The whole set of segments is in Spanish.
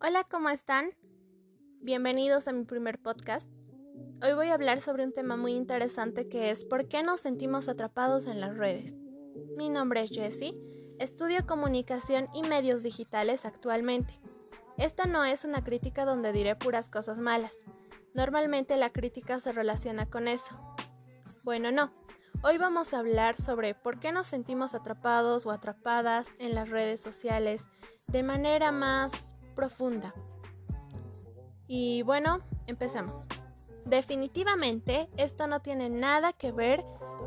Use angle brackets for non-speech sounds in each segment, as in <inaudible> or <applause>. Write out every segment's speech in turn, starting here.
Hola, ¿cómo están? Bienvenidos a mi primer podcast. Hoy voy a hablar sobre un tema muy interesante que es ¿por qué nos sentimos atrapados en las redes? Mi nombre es Jessie, estudio comunicación y medios digitales actualmente. Esta no es una crítica donde diré puras cosas malas. Normalmente la crítica se relaciona con eso. Bueno, no. Hoy vamos a hablar sobre por qué nos sentimos atrapados o atrapadas en las redes sociales de manera más profunda. Y bueno, empecemos. Definitivamente esto no tiene nada que ver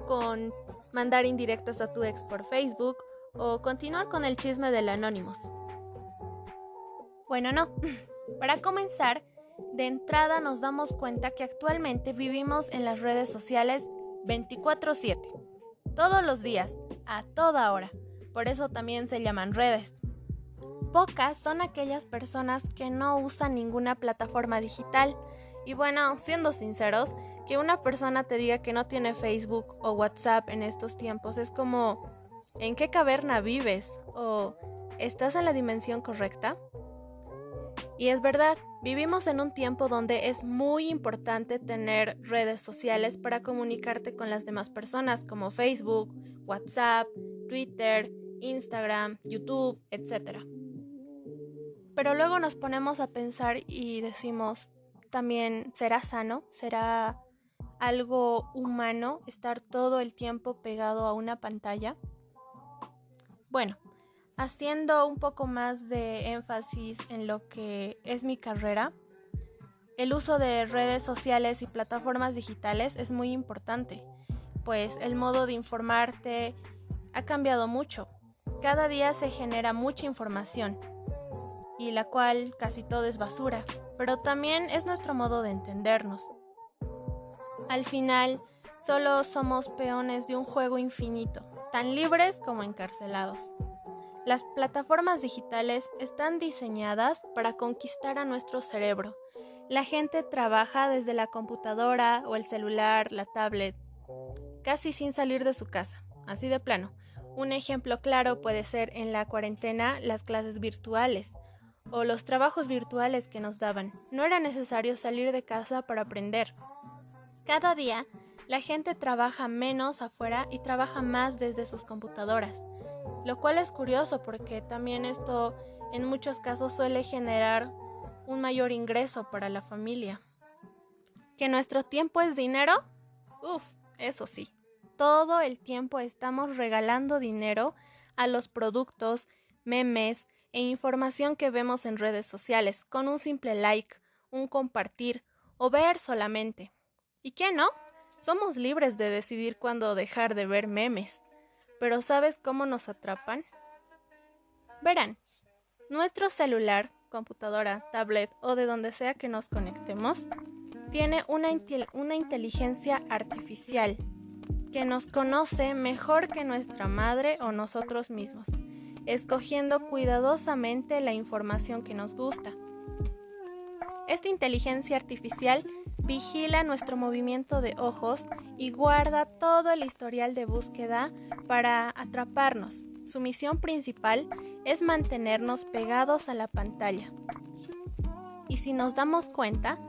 con mandar indirectas a tu ex por Facebook o continuar con el chisme del Anonymous. Bueno, no. <laughs> Para comenzar, de entrada nos damos cuenta que actualmente vivimos en las redes sociales 24/7, todos los días, a toda hora. Por eso también se llaman redes. Pocas son aquellas personas que no usan ninguna plataforma digital. Y bueno, siendo sinceros, que una persona te diga que no tiene Facebook o WhatsApp en estos tiempos es como, ¿en qué caverna vives? ¿O estás en la dimensión correcta? Y es verdad, vivimos en un tiempo donde es muy importante tener redes sociales para comunicarte con las demás personas como Facebook, WhatsApp, Twitter, Instagram, YouTube, etc. Pero luego nos ponemos a pensar y decimos, también será sano, será algo humano estar todo el tiempo pegado a una pantalla. Bueno, haciendo un poco más de énfasis en lo que es mi carrera, el uso de redes sociales y plataformas digitales es muy importante, pues el modo de informarte ha cambiado mucho. Cada día se genera mucha información y la cual casi todo es basura, pero también es nuestro modo de entendernos. Al final, solo somos peones de un juego infinito, tan libres como encarcelados. Las plataformas digitales están diseñadas para conquistar a nuestro cerebro. La gente trabaja desde la computadora o el celular, la tablet, casi sin salir de su casa, así de plano. Un ejemplo claro puede ser en la cuarentena las clases virtuales o los trabajos virtuales que nos daban. No era necesario salir de casa para aprender. Cada día, la gente trabaja menos afuera y trabaja más desde sus computadoras, lo cual es curioso porque también esto en muchos casos suele generar un mayor ingreso para la familia. ¿Que nuestro tiempo es dinero? Uf, eso sí. Todo el tiempo estamos regalando dinero a los productos, memes, e información que vemos en redes sociales con un simple like, un compartir o ver solamente. ¿Y qué no? Somos libres de decidir cuándo dejar de ver memes. Pero ¿sabes cómo nos atrapan? Verán, nuestro celular, computadora, tablet o de donde sea que nos conectemos, tiene una, una inteligencia artificial que nos conoce mejor que nuestra madre o nosotros mismos escogiendo cuidadosamente la información que nos gusta. Esta inteligencia artificial vigila nuestro movimiento de ojos y guarda todo el historial de búsqueda para atraparnos. Su misión principal es mantenernos pegados a la pantalla. Y si nos damos cuenta,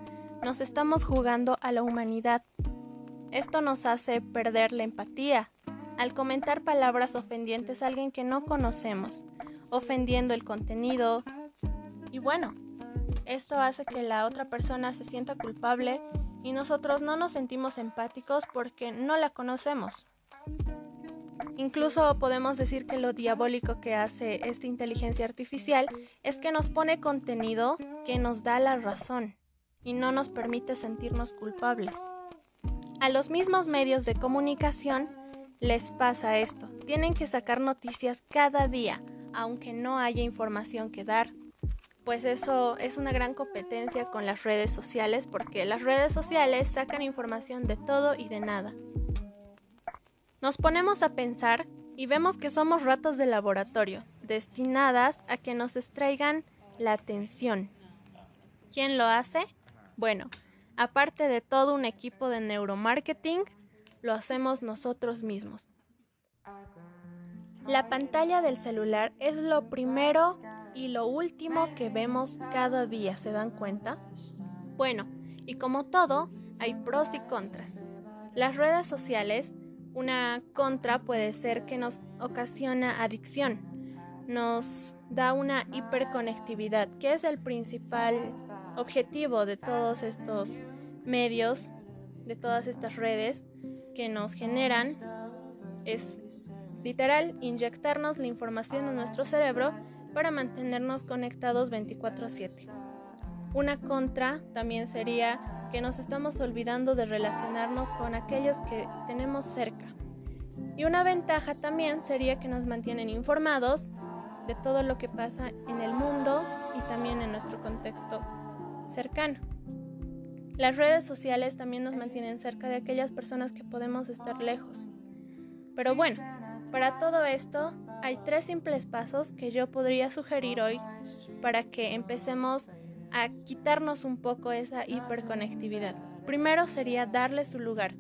nos estamos jugando a la humanidad. Esto nos hace perder la empatía, al comentar palabras ofendientes a alguien que no conocemos, ofendiendo el contenido. Y bueno, esto hace que la otra persona se sienta culpable y nosotros no nos sentimos empáticos porque no la conocemos. Incluso podemos decir que lo diabólico que hace esta inteligencia artificial es que nos pone contenido que nos da la razón y no nos permite sentirnos culpables. A los mismos medios de comunicación les pasa esto. Tienen que sacar noticias cada día, aunque no haya información que dar. Pues eso es una gran competencia con las redes sociales porque las redes sociales sacan información de todo y de nada. Nos ponemos a pensar y vemos que somos ratas de laboratorio, destinadas a que nos extraigan la atención. ¿Quién lo hace? Bueno, aparte de todo un equipo de neuromarketing, lo hacemos nosotros mismos. La pantalla del celular es lo primero y lo último que vemos cada día, ¿se dan cuenta? Bueno, y como todo, hay pros y contras. Las redes sociales, una contra puede ser que nos ocasiona adicción, nos da una hiperconectividad, que es el principal objetivo de todos estos medios, de todas estas redes que nos generan, es literal inyectarnos la información en nuestro cerebro para mantenernos conectados 24/7. Una contra también sería que nos estamos olvidando de relacionarnos con aquellos que tenemos cerca. Y una ventaja también sería que nos mantienen informados de todo lo que pasa en el mundo y también en nuestro contexto cercano. Las redes sociales también nos mantienen cerca de aquellas personas que podemos estar lejos. Pero bueno, para todo esto hay tres simples pasos que yo podría sugerir hoy para que empecemos a quitarnos un poco esa hiperconectividad. Primero sería darle su lugar.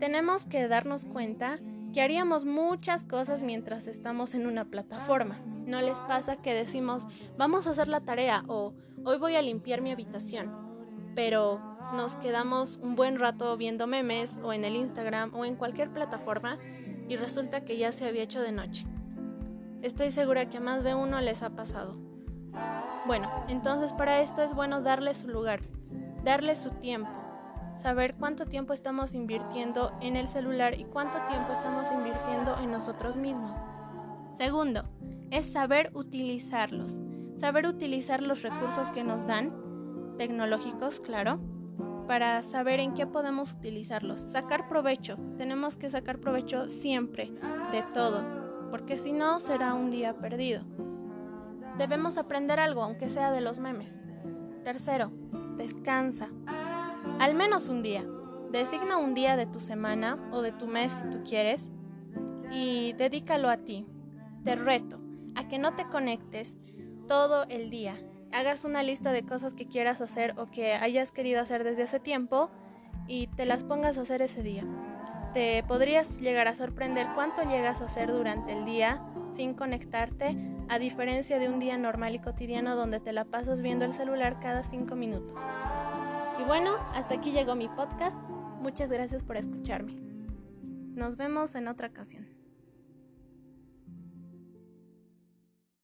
Tenemos que darnos cuenta que haríamos muchas cosas mientras estamos en una plataforma. ¿No les pasa que decimos, vamos a hacer la tarea o hoy voy a limpiar mi habitación? Pero nos quedamos un buen rato viendo memes o en el Instagram o en cualquier plataforma y resulta que ya se había hecho de noche. Estoy segura que a más de uno les ha pasado. Bueno, entonces para esto es bueno darle su lugar, darle su tiempo, saber cuánto tiempo estamos invirtiendo en el celular y cuánto tiempo estamos invirtiendo en nosotros mismos. Segundo, es saber utilizarlos, saber utilizar los recursos que nos dan, tecnológicos, claro, para saber en qué podemos utilizarlos. Sacar provecho, tenemos que sacar provecho siempre de todo, porque si no será un día perdido. Debemos aprender algo, aunque sea de los memes. Tercero, descansa. Al menos un día. Designa un día de tu semana o de tu mes si tú quieres y dedícalo a ti. Te reto a que no te conectes todo el día. Hagas una lista de cosas que quieras hacer o que hayas querido hacer desde hace tiempo y te las pongas a hacer ese día. Te podrías llegar a sorprender cuánto llegas a hacer durante el día sin conectarte, a diferencia de un día normal y cotidiano donde te la pasas viendo el celular cada cinco minutos. Y bueno, hasta aquí llegó mi podcast. Muchas gracias por escucharme. Nos vemos en otra ocasión.